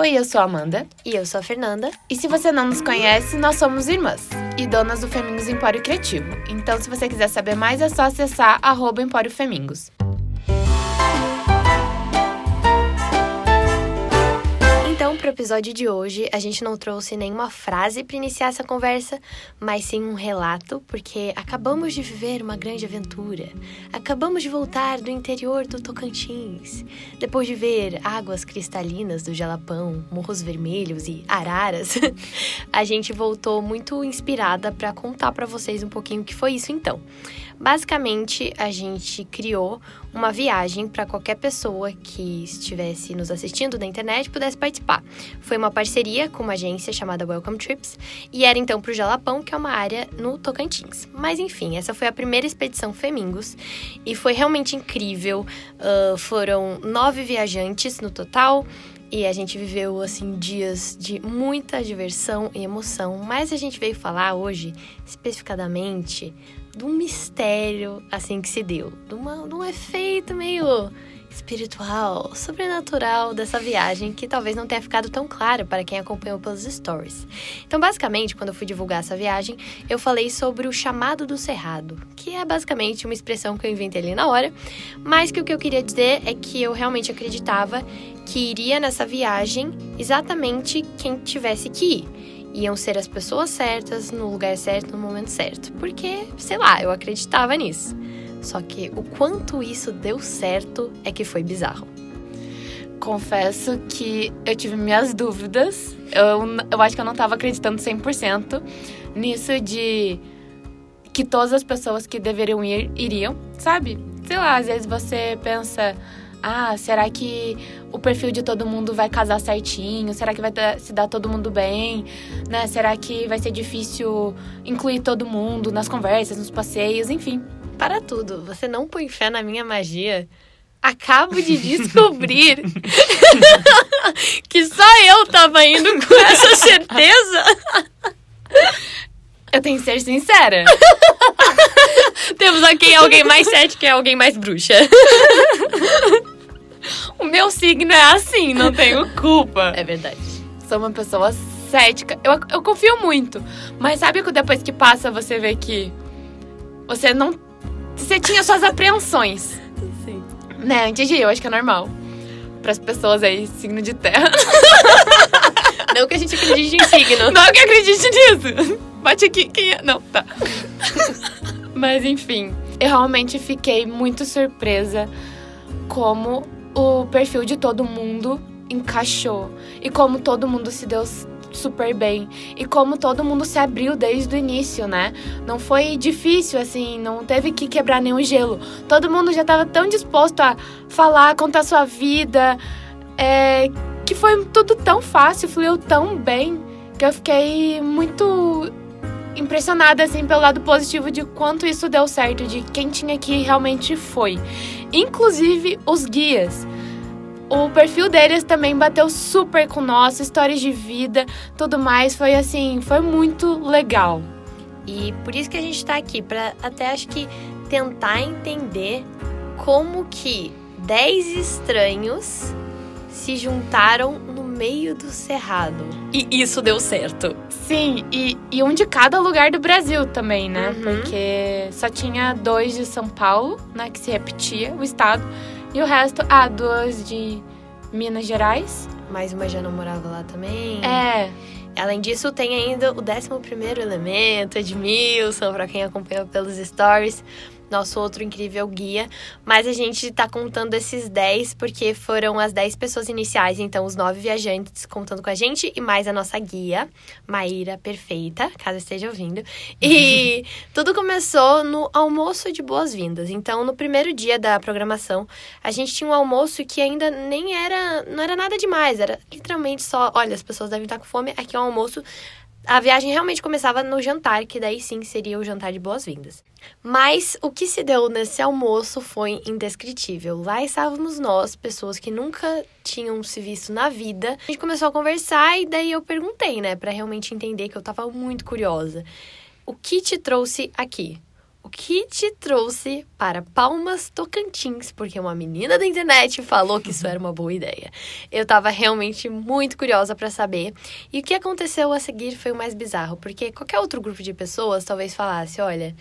Oi, eu sou a Amanda. E eu sou a Fernanda. E se você não nos conhece, nós somos irmãs e donas do Femingos Empório Criativo. Então, se você quiser saber mais, é só acessar arroba Empório Femingos. Então, para o episódio de hoje, a gente não trouxe nenhuma frase para iniciar essa conversa, mas sim um relato, porque acabamos de viver uma grande aventura. Acabamos de voltar do interior do Tocantins, depois de ver águas cristalinas do Jalapão, morros vermelhos e araras. a gente voltou muito inspirada para contar para vocês um pouquinho o que foi isso então. Basicamente, a gente criou uma viagem para qualquer pessoa que estivesse nos assistindo na internet pudesse participar. Foi uma parceria com uma agência chamada Welcome Trips e era então para o Jalapão, que é uma área no Tocantins. Mas enfim, essa foi a primeira expedição Femingos e foi realmente incrível. Uh, foram nove viajantes no total. E a gente viveu, assim, dias de muita diversão e emoção. Mas a gente veio falar hoje, especificadamente, de um mistério assim que se deu, de, uma, de um efeito meio espiritual, sobrenatural dessa viagem que talvez não tenha ficado tão claro para quem acompanhou pelos stories. Então, basicamente, quando eu fui divulgar essa viagem, eu falei sobre o chamado do cerrado, que é basicamente uma expressão que eu inventei ali na hora, mas que o que eu queria dizer é que eu realmente acreditava que iria nessa viagem exatamente quem tivesse que ir iam ser as pessoas certas, no lugar certo, no momento certo. Porque, sei lá, eu acreditava nisso. Só que o quanto isso deu certo é que foi bizarro. Confesso que eu tive minhas dúvidas. Eu, eu acho que eu não estava acreditando 100% nisso de que todas as pessoas que deveriam ir iriam, sabe? Sei lá, às vezes você pensa ah, será que o perfil de todo mundo vai casar certinho? Será que vai se dar todo mundo bem? Né? Será que vai ser difícil incluir todo mundo nas conversas, nos passeios, enfim. Para tudo, você não põe fé na minha magia? Acabo de descobrir que só eu tava indo com essa certeza. Eu tenho que ser sincera. Temos aqui alguém mais cético e alguém mais bruxa. O meu signo é assim, não tenho culpa. É verdade. Sou uma pessoa cética. Eu, eu confio muito. Mas sabe que depois que passa você vê que você não. Você tinha suas apreensões. Sim. Né? Antes de eu acho que é normal. Para as pessoas aí, signo de terra. Não que a gente acredite em signo. Não que acredite nisso. Bate aqui, quem é? Não, tá. Mas enfim, eu realmente fiquei muito surpresa como o perfil de todo mundo encaixou e como todo mundo se deu super bem e como todo mundo se abriu desde o início, né? Não foi difícil assim, não teve que quebrar nenhum gelo. Todo mundo já estava tão disposto a falar, contar sua vida, é, que foi tudo tão fácil, fluiu tão bem que eu fiquei muito impressionada assim pelo lado positivo de quanto isso deu certo, de quem tinha que realmente foi. Inclusive os guias. O perfil deles também bateu super com nós, histórias de vida, tudo mais, foi assim, foi muito legal. E por isso que a gente tá aqui para até acho que tentar entender como que 10 estranhos se juntaram meio do cerrado. E isso deu certo. Sim, e, e um de cada lugar do Brasil também, né? Uhum. Porque só tinha dois de São Paulo, né? Que se repetia, o estado. E o resto, ah, duas de Minas Gerais. Mais uma já não morava lá também. É. Além disso, tem ainda o 11 elemento, Edmilson, para quem acompanhou pelos stories nosso outro incrível guia. Mas a gente tá contando esses 10 porque foram as 10 pessoas iniciais, então os nove viajantes contando com a gente e mais a nossa guia, Maíra Perfeita, caso esteja ouvindo. E tudo começou no almoço de boas-vindas. Então, no primeiro dia da programação, a gente tinha um almoço que ainda nem era, não era nada demais, era literalmente só, olha, as pessoas devem estar com fome, aqui é um almoço a viagem realmente começava no jantar, que daí sim seria o jantar de boas-vindas. Mas o que se deu nesse almoço foi indescritível. Lá estávamos nós, pessoas que nunca tinham se visto na vida. A gente começou a conversar e daí eu perguntei, né, para realmente entender que eu tava muito curiosa. O que te trouxe aqui? O que te trouxe para Palmas Tocantins, porque uma menina da internet falou que isso era uma boa ideia. Eu tava realmente muito curiosa para saber. E o que aconteceu a seguir foi o mais bizarro, porque qualquer outro grupo de pessoas talvez falasse: olha,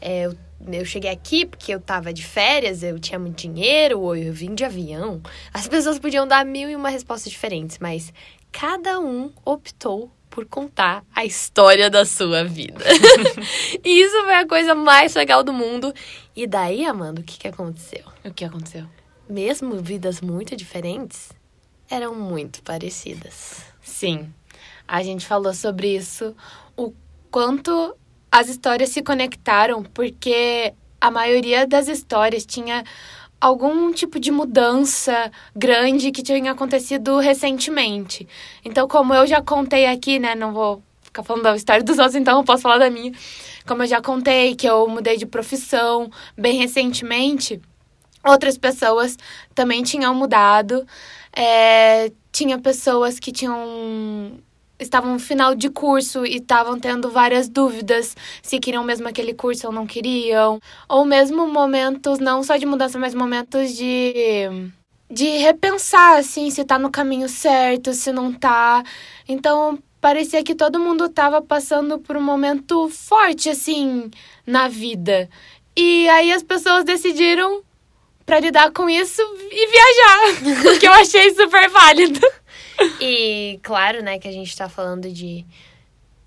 é, eu, eu cheguei aqui porque eu tava de férias, eu tinha muito dinheiro, ou eu vim de avião. As pessoas podiam dar mil e uma respostas diferentes, mas cada um optou por contar a história da sua vida. e isso foi a coisa mais legal do mundo. E daí, Amanda, o que, que aconteceu? O que aconteceu? Mesmo vidas muito diferentes, eram muito parecidas. Sim. A gente falou sobre isso, o quanto as histórias se conectaram, porque a maioria das histórias tinha algum tipo de mudança grande que tinha acontecido recentemente. Então, como eu já contei aqui, né, não vou ficar falando da história dos outros, então eu posso falar da minha. Como eu já contei que eu mudei de profissão bem recentemente, outras pessoas também tinham mudado. É, tinha pessoas que tinham estavam no final de curso e estavam tendo várias dúvidas se queriam mesmo aquele curso ou não queriam. Ou mesmo momentos, não só de mudança, mas momentos de. de repensar, assim, se tá no caminho certo, se não tá. Então, parecia que todo mundo tava passando por um momento forte, assim, na vida. E aí as pessoas decidiram para lidar com isso e viajar, que eu achei super válido. E claro, né, que a gente tá falando de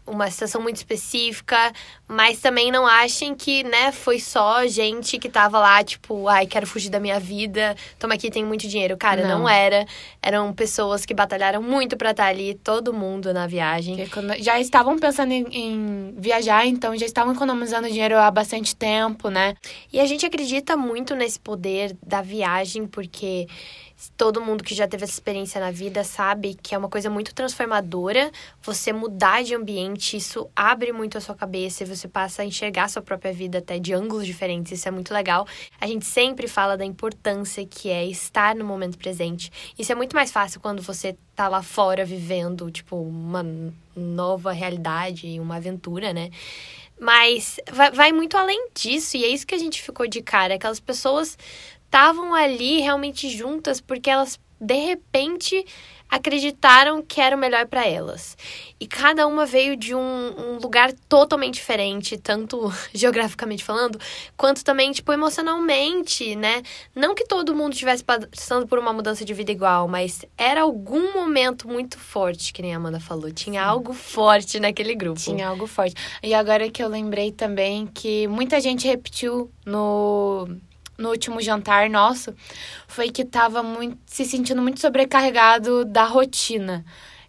uma situação muito específica, mas também não achem que, né, foi só gente que tava lá, tipo, ai, quero fugir da minha vida, toma aqui, tem muito dinheiro. Cara, não, não era. Eram pessoas que batalharam muito para estar tá ali, todo mundo na viagem. Já estavam pensando em, em, viajar, então já estavam economizando dinheiro há bastante tempo, né? E a gente acredita muito nesse poder da viagem, porque todo mundo que já teve essa experiência na vida sabe que é uma coisa muito transformadora. Você mudar de ambiente, isso abre muito a sua cabeça e você passa a enxergar a sua própria vida até de ângulos diferentes. Isso é muito legal. A gente sempre fala da importância que é estar no momento presente. Isso é muito mais fácil quando você tá lá fora vivendo, tipo, uma nova realidade, uma aventura, né? Mas vai, vai muito além disso, e é isso que a gente ficou de cara. Aquelas pessoas estavam ali realmente juntas porque elas de repente acreditaram que era o melhor para elas. E cada uma veio de um, um, lugar totalmente diferente, tanto geograficamente falando, quanto também, tipo, emocionalmente, né? Não que todo mundo estivesse passando por uma mudança de vida igual, mas era algum momento muito forte, que nem a Amanda falou. Tinha Sim. algo forte naquele grupo. Tinha algo forte. E agora que eu lembrei também que muita gente repetiu no no último jantar nosso foi que tava muito, se sentindo muito sobrecarregado da rotina.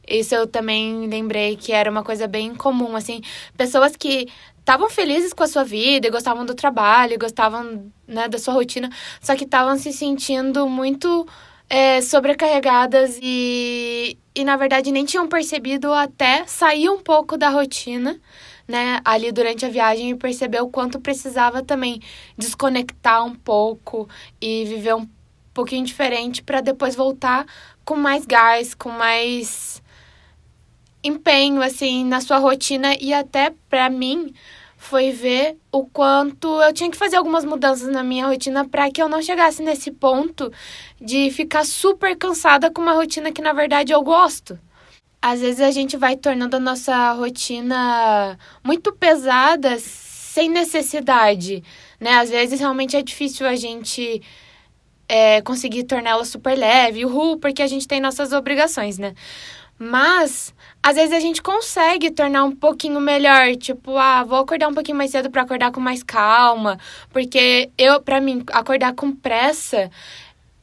Isso eu também lembrei que era uma coisa bem comum, assim, pessoas que estavam felizes com a sua vida, gostavam do trabalho, gostavam né, da sua rotina, só que estavam se sentindo muito é, sobrecarregadas e, e, na verdade, nem tinham percebido até sair um pouco da rotina né, ali durante a viagem e perceber o quanto precisava também desconectar um pouco e viver um pouquinho diferente para depois voltar com mais gás, com mais empenho assim na sua rotina. E até para mim foi ver o quanto eu tinha que fazer algumas mudanças na minha rotina para que eu não chegasse nesse ponto de ficar super cansada com uma rotina que na verdade eu gosto às vezes a gente vai tornando a nossa rotina muito pesada sem necessidade, né? Às vezes realmente é difícil a gente é, conseguir torná-la super leve, uhul, porque a gente tem nossas obrigações, né? Mas às vezes a gente consegue tornar um pouquinho melhor, tipo, ah, vou acordar um pouquinho mais cedo para acordar com mais calma, porque eu, para mim, acordar com pressa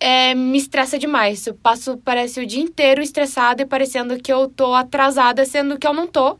é, me estressa demais. Eu passo, parece, o dia inteiro estressada e parecendo que eu tô atrasada, sendo que eu não tô.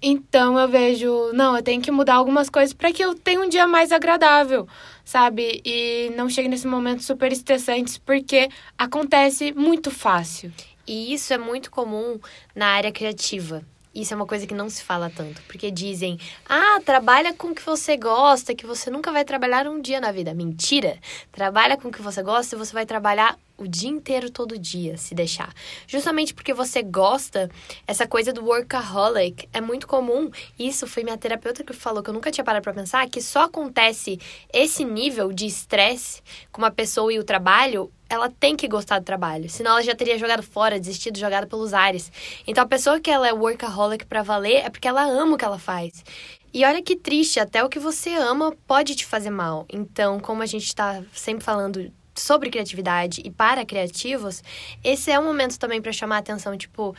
Então eu vejo, não, eu tenho que mudar algumas coisas para que eu tenha um dia mais agradável, sabe? E não chegue nesse momento super estressante, porque acontece muito fácil. E isso é muito comum na área criativa Isso é uma coisa que não se fala tanto, porque dizem: "Ah, trabalha com o que você gosta, que você nunca vai trabalhar um dia na vida". Mentira. Trabalha com o que você gosta e você vai trabalhar o dia inteiro, todo dia, se deixar. Justamente porque você gosta, essa coisa do workaholic é muito comum. Isso foi minha terapeuta que falou que eu nunca tinha parado para pensar que só acontece esse nível de estresse com uma pessoa e o trabalho ela tem que gostar do trabalho, senão ela já teria jogado fora, desistido, jogado pelos ares. Então a pessoa que ela é workaholic para valer é porque ela ama o que ela faz. E olha que triste, até o que você ama pode te fazer mal. Então, como a gente está sempre falando sobre criatividade e para criativos, esse é um momento também para chamar a atenção, tipo,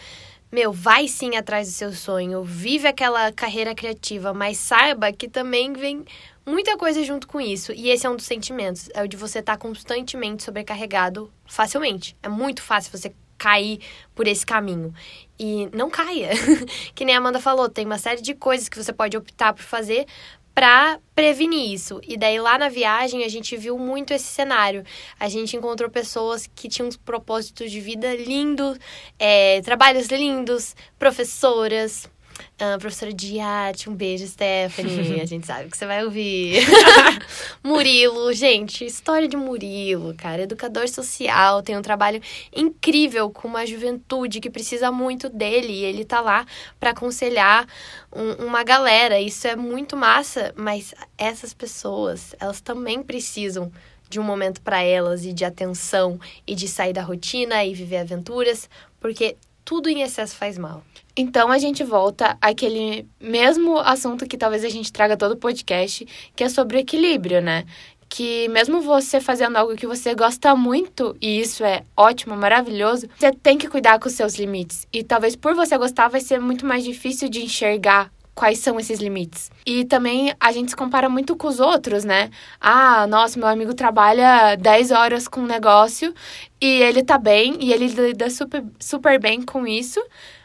meu, vai sim atrás do seu sonho, vive aquela carreira criativa, mas saiba que também vem muita coisa junto com isso. E esse é um dos sentimentos, é o de você estar tá constantemente sobrecarregado facilmente. É muito fácil você cair por esse caminho. E não caia. que nem a Amanda falou, tem uma série de coisas que você pode optar por fazer para prevenir isso. E daí lá na viagem a gente viu muito esse cenário. A gente encontrou pessoas que tinham propósitos de vida lindos, é, trabalhos lindos, professoras, Uh, professora de arte, um beijo, Stephanie. A gente sabe que você vai ouvir. Murilo, gente, história de Murilo, cara. Educador social, tem um trabalho incrível com uma juventude que precisa muito dele. E ele tá lá para aconselhar um, uma galera. Isso é muito massa, mas essas pessoas, elas também precisam de um momento para elas e de atenção e de sair da rotina e viver aventuras, porque tudo em excesso faz mal. Então a gente volta àquele mesmo assunto que talvez a gente traga todo o podcast, que é sobre equilíbrio, né? Que mesmo você fazendo algo que você gosta muito, e isso é ótimo, maravilhoso, você tem que cuidar com os seus limites. E talvez por você gostar vai ser muito mais difícil de enxergar quais são esses limites. E também a gente se compara muito com os outros, né? Ah, nossa, meu amigo trabalha 10 horas com um negócio e ele tá bem e ele lida super, super bem com isso,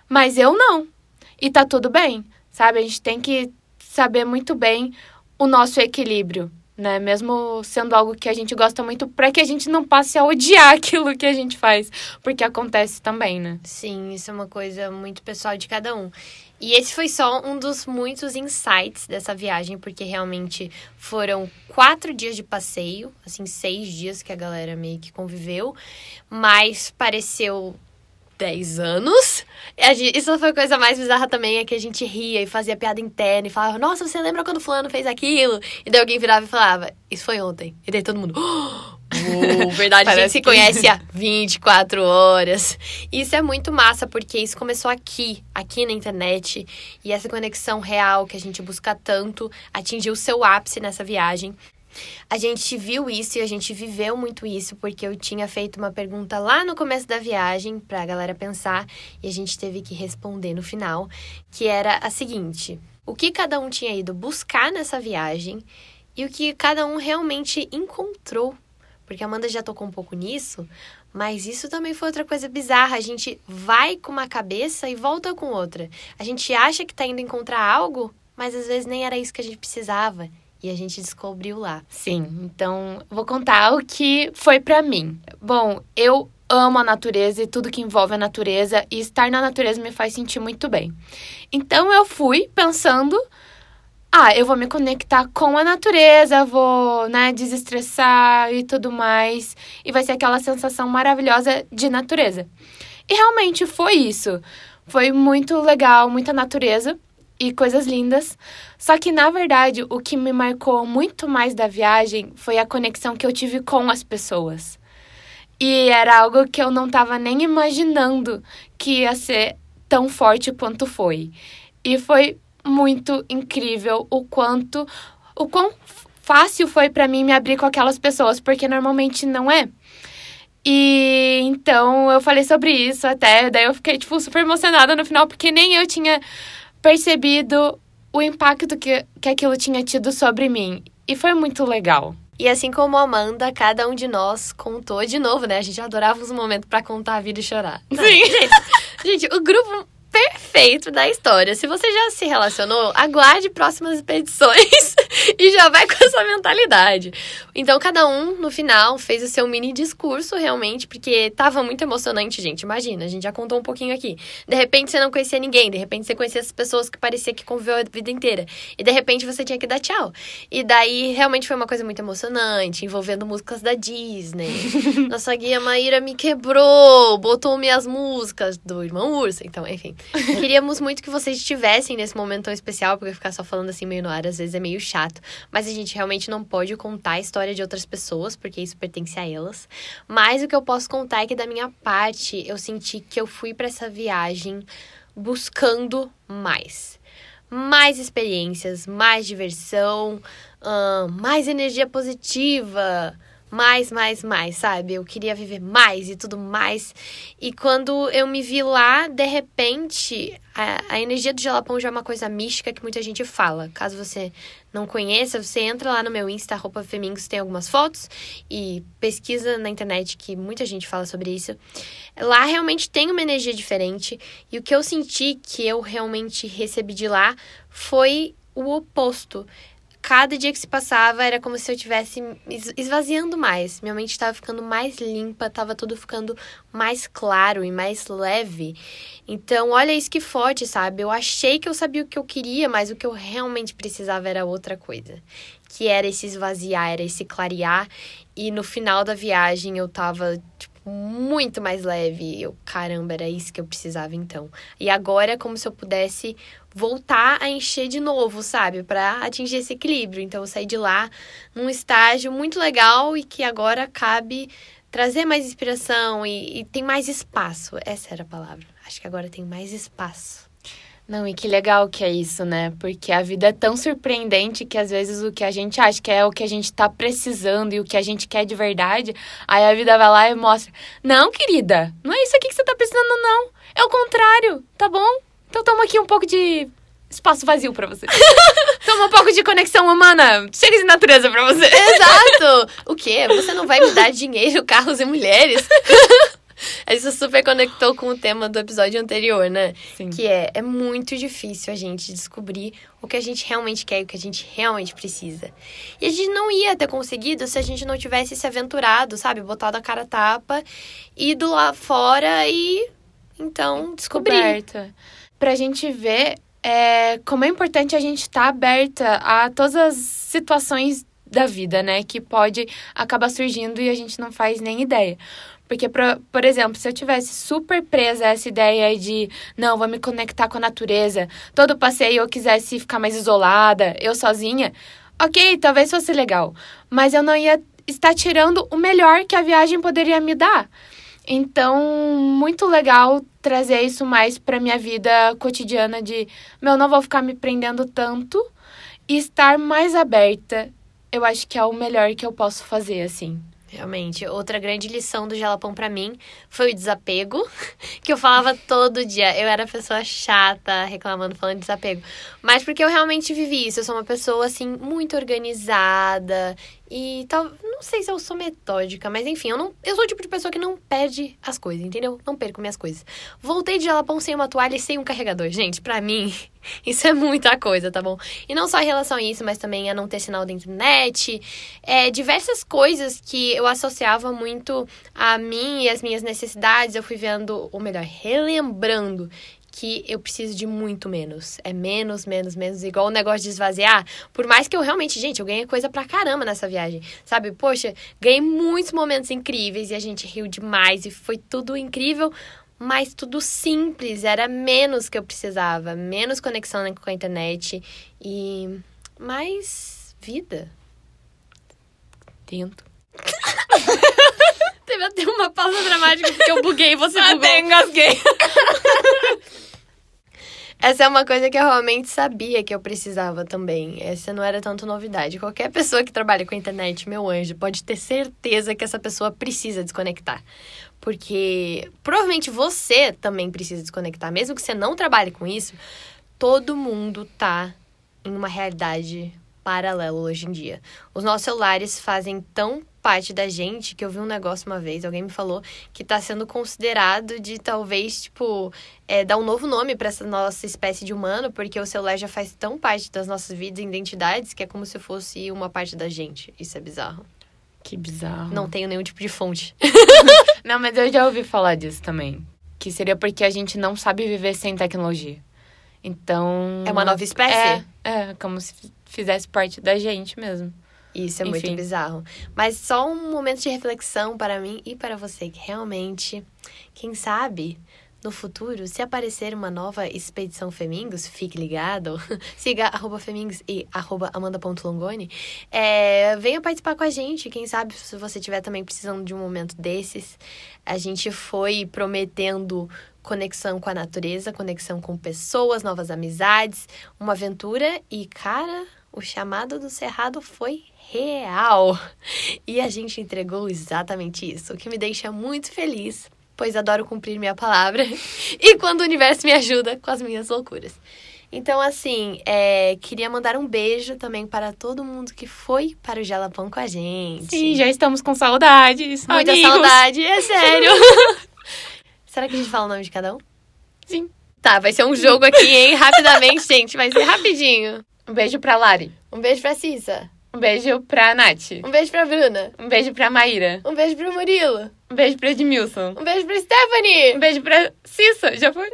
mas eu não. E tá tudo bem, sabe? A gente tem que saber muito bem o nosso equilíbrio, né? Mesmo sendo algo que a gente gosta muito, para que a gente não passe a odiar aquilo que a gente faz, porque acontece também, né? Sim, isso é uma coisa muito pessoal de cada um. E esse foi só um dos muitos insights dessa viagem, porque realmente foram quatro dias de passeio, assim, seis dias que a galera meio que conviveu, mas pareceu 10 anos. Isso foi a coisa mais bizarra também, é que a gente ria e fazia piada interna e falava, nossa, você lembra quando fulano fez aquilo? E daí alguém virava e falava, isso foi ontem. E daí todo mundo, oh! Uou, verdade, a gente se conhece há 24 horas. Isso é muito massa, porque isso começou aqui, aqui na internet. E essa conexão real que a gente busca tanto atingiu o seu ápice nessa viagem. A gente viu isso e a gente viveu muito isso, porque eu tinha feito uma pergunta lá no começo da viagem para a galera pensar e a gente teve que responder no final, que era a seguinte: o que cada um tinha ido buscar nessa viagem e o que cada um realmente encontrou porque a Amanda já tocou um pouco nisso, mas isso também foi outra coisa bizarra. A gente vai com uma cabeça e volta com outra. A gente acha que tá indo encontrar algo, mas às vezes nem era isso que a gente precisava. E a gente descobriu lá. Sim, então vou contar o que foi para mim. Bom, eu amo a natureza e tudo que envolve a natureza, e estar na natureza me faz sentir muito bem. Então eu fui pensando ah, eu vou me conectar com a natureza, vou, né, desestressar e tudo mais. E vai ser aquela sensação maravilhosa de natureza. E realmente foi isso. Foi muito legal, muita natureza e coisas lindas. Só que, na verdade, o que me marcou muito mais da viagem foi a conexão que eu tive com as pessoas. E era algo que eu não estava nem imaginando que ia ser tão forte quanto foi. E foi muito incrível o quanto o quão fácil foi para mim me abrir com aquelas pessoas, porque normalmente não é. E então eu falei sobre isso até, daí eu fiquei tipo super emocionada no final, porque nem eu tinha percebido o impacto que, que aquilo tinha tido sobre mim. E foi muito legal. E assim como a Amanda, cada um de nós contou de novo, né? A gente adorava os momentos para contar a vida e chorar. Não, Sim. Gente, gente, o grupo perfeito da história. Se você já se relacionou, aguarde próximas expedições e já vai com essa mentalidade. Então, cada um, no final, fez o seu mini discurso, realmente, porque tava muito emocionante, gente. Imagina, a gente já contou um pouquinho aqui. De repente, você não conhecia ninguém, de repente, você conhecia as pessoas que parecia que conviveu a vida inteira. E, de repente, você tinha que dar tchau. E daí, realmente, foi uma coisa muito emocionante, envolvendo músicas da Disney. Nossa guia Maíra me quebrou, botou minhas músicas do Irmão Urso. Então, enfim. Queríamos muito que vocês estivessem nesse momento tão especial, porque ficar só falando assim meio no ar, às vezes, é meio chato. Mas a gente realmente não pode contar a história de outras pessoas, porque isso pertence a elas. Mas o que eu posso contar é que, da minha parte, eu senti que eu fui para essa viagem buscando mais. Mais experiências, mais diversão, uh, mais energia positiva mais, mais, mais, sabe? Eu queria viver mais e tudo mais. E quando eu me vi lá, de repente, a, a energia do Jalapão já é uma coisa mística que muita gente fala. Caso você não conheça, você entra lá no meu Insta, Roupa Femingos, tem algumas fotos e pesquisa na internet que muita gente fala sobre isso. Lá realmente tem uma energia diferente e o que eu senti que eu realmente recebi de lá foi o oposto cada dia que se passava era como se eu estivesse esvaziando mais. Minha mente estava ficando mais limpa, estava tudo ficando mais claro e mais leve. Então, olha isso que forte, sabe? Eu achei que eu sabia o que eu queria, mas o que eu realmente precisava era outra coisa. Que era esse esvaziar, era esse clarear. E no final da viagem eu tava, tipo, muito mais leve. Eu, caramba, era isso que eu precisava então. E agora é como se eu pudesse voltar a encher de novo, sabe? Para atingir esse equilíbrio. Então eu saí de lá num estágio muito legal e que agora cabe trazer mais inspiração e, e tem mais espaço. Essa era a palavra. Acho que agora tem mais espaço. Não, e que legal que é isso, né? Porque a vida é tão surpreendente que às vezes o que a gente acha que é o que a gente tá precisando e o que a gente quer de verdade, aí a vida vai lá e mostra: Não, querida, não é isso aqui que você tá precisando, não. É o contrário, tá bom? Então toma aqui um pouco de espaço vazio para você. toma um pouco de conexão humana. Chega de natureza para você. Exato! O quê? Você não vai me dar dinheiro, carros e mulheres? Isso super conectou com o tema do episódio anterior, né? Sim. Que é, é muito difícil a gente descobrir o que a gente realmente quer e o que a gente realmente precisa. E a gente não ia ter conseguido se a gente não tivesse se aventurado, sabe? Botado a cara tapa, ido lá fora e, então, descobrir. Descoberta. Pra gente ver é, como é importante a gente estar tá aberta a todas as situações da vida, né? Que pode acabar surgindo e a gente não faz nem ideia. Porque, por, por exemplo, se eu tivesse super presa a essa ideia de, não, vou me conectar com a natureza, todo passeio eu quisesse ficar mais isolada, eu sozinha, ok, talvez fosse legal. Mas eu não ia estar tirando o melhor que a viagem poderia me dar. Então, muito legal trazer isso mais para minha vida cotidiana de, meu, não vou ficar me prendendo tanto e estar mais aberta. Eu acho que é o melhor que eu posso fazer, assim. Realmente, outra grande lição do Jalapão para mim foi o desapego, que eu falava todo dia. Eu era pessoa chata, reclamando, falando de desapego. Mas porque eu realmente vivi isso. Eu sou uma pessoa, assim, muito organizada. E tal, não sei se eu sou metódica, mas enfim, eu não, eu sou o tipo de pessoa que não perde as coisas, entendeu? Não perco minhas coisas. Voltei de Jalapão sem uma toalha e sem um carregador. Gente, para mim, isso é muita coisa, tá bom? E não só em relação a isso, mas também a não ter sinal da internet, é, diversas coisas que eu associava muito a mim e as minhas necessidades. Eu fui vendo, ou melhor, relembrando que eu preciso de muito menos. É menos, menos, menos. Igual o negócio de esvaziar. Por mais que eu realmente, gente, eu ganhei coisa pra caramba nessa viagem. Sabe? Poxa, ganhei muitos momentos incríveis e a gente riu demais e foi tudo incrível. Mas tudo simples, era menos que eu precisava. Menos conexão com a internet e mais vida. Tento. Teve até uma pausa dramática porque eu buguei e você bugou. Até engasguei. Essa é uma coisa que eu realmente sabia que eu precisava também. Essa não era tanto novidade. Qualquer pessoa que trabalha com a internet, meu anjo, pode ter certeza que essa pessoa precisa desconectar. Porque provavelmente você também precisa desconectar. Mesmo que você não trabalhe com isso, todo mundo tá em uma realidade paralela hoje em dia. Os nossos celulares fazem tão parte da gente, que eu vi um negócio uma vez, alguém me falou que tá sendo considerado de talvez, tipo, é, dar um novo nome para essa nossa espécie de humano, porque o celular já faz tão parte das nossas vidas e identidades que é como se fosse uma parte da gente. Isso é bizarro. Que bizarro. Não tenho nenhum tipo de fonte. Não, mas eu já ouvi falar disso também. Que seria porque a gente não sabe viver sem tecnologia. Então. É uma nova espécie? É, é como se fizesse parte da gente mesmo. Isso é muito Enfim. bizarro. Mas só um momento de reflexão para mim e para você, que realmente, quem sabe, no futuro, se aparecer uma nova expedição Femingos, fique ligado. Siga arroba Femingos e arroba amanda.longoni. É, venha participar com a gente. Quem sabe, se você estiver também precisando de um momento desses. A gente foi prometendo conexão com a natureza, conexão com pessoas, novas amizades, uma aventura e, cara, o chamado do Cerrado foi real. E a gente entregou exatamente isso, o que me deixa muito feliz, pois adoro cumprir minha palavra e quando o universo me ajuda com as minhas loucuras. Então, assim, é, queria mandar um beijo também para todo mundo que foi para o Jalapão com a gente. Sim, já estamos com saudades. Muita amigos. saudade, é sério. Será que a gente fala o nome de cada um? Sim. Tá, vai ser um jogo aqui, hein? Rapidamente, gente. Vai ser rapidinho. Um beijo pra Lari. Um beijo pra Cissa. Um beijo pra Nath. Um beijo pra Bruna. Um beijo pra Maíra. Um beijo pro Murilo. Um beijo pra Edmilson. Um beijo pra Stephanie. Um beijo pra Cissa. Já foi?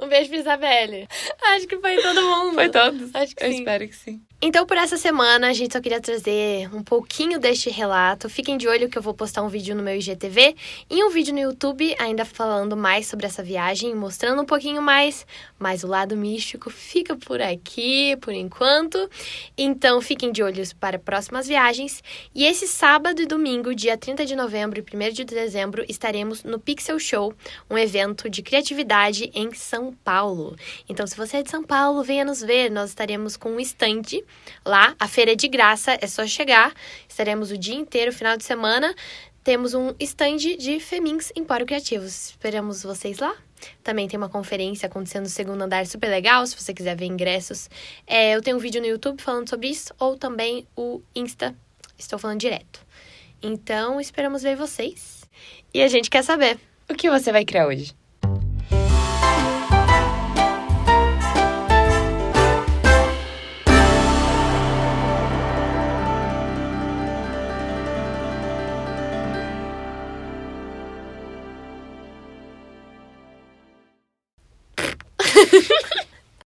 Um beijo pra Isabelle. Acho que foi todo mundo. Foi todos? Acho que Eu sim. espero que sim. Então, por essa semana, a gente só queria trazer um pouquinho deste relato. Fiquem de olho que eu vou postar um vídeo no meu IGTV e um vídeo no YouTube, ainda falando mais sobre essa viagem, mostrando um pouquinho mais. Mas o lado místico fica por aqui, por enquanto. Então, fiquem de olho para próximas viagens. E esse sábado e domingo, dia 30 de novembro e 1 de dezembro, estaremos no Pixel Show, um evento de criatividade em São Paulo. Então, se você é de São Paulo, venha nos ver. Nós estaremos com um stand lá. A feira é de graça, é só chegar. Estaremos o dia inteiro, final de semana. Temos um stand de Femins Empório Criativos. Esperamos vocês lá. Também tem uma conferência acontecendo no segundo andar super legal, se você quiser ver ingressos. É, eu tenho um vídeo no YouTube falando sobre isso, ou também o Insta. Estou falando direto. Então, esperamos ver vocês. E a gente quer saber. O que você vai criar hoje?